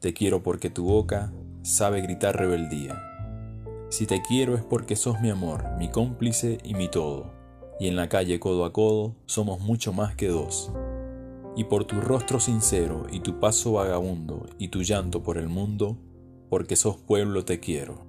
Te quiero porque tu boca sabe gritar rebeldía. Si te quiero es porque sos mi amor, mi cómplice y mi todo, y en la calle codo a codo somos mucho más que dos. Y por tu rostro sincero y tu paso vagabundo y tu llanto por el mundo, porque sos pueblo te quiero.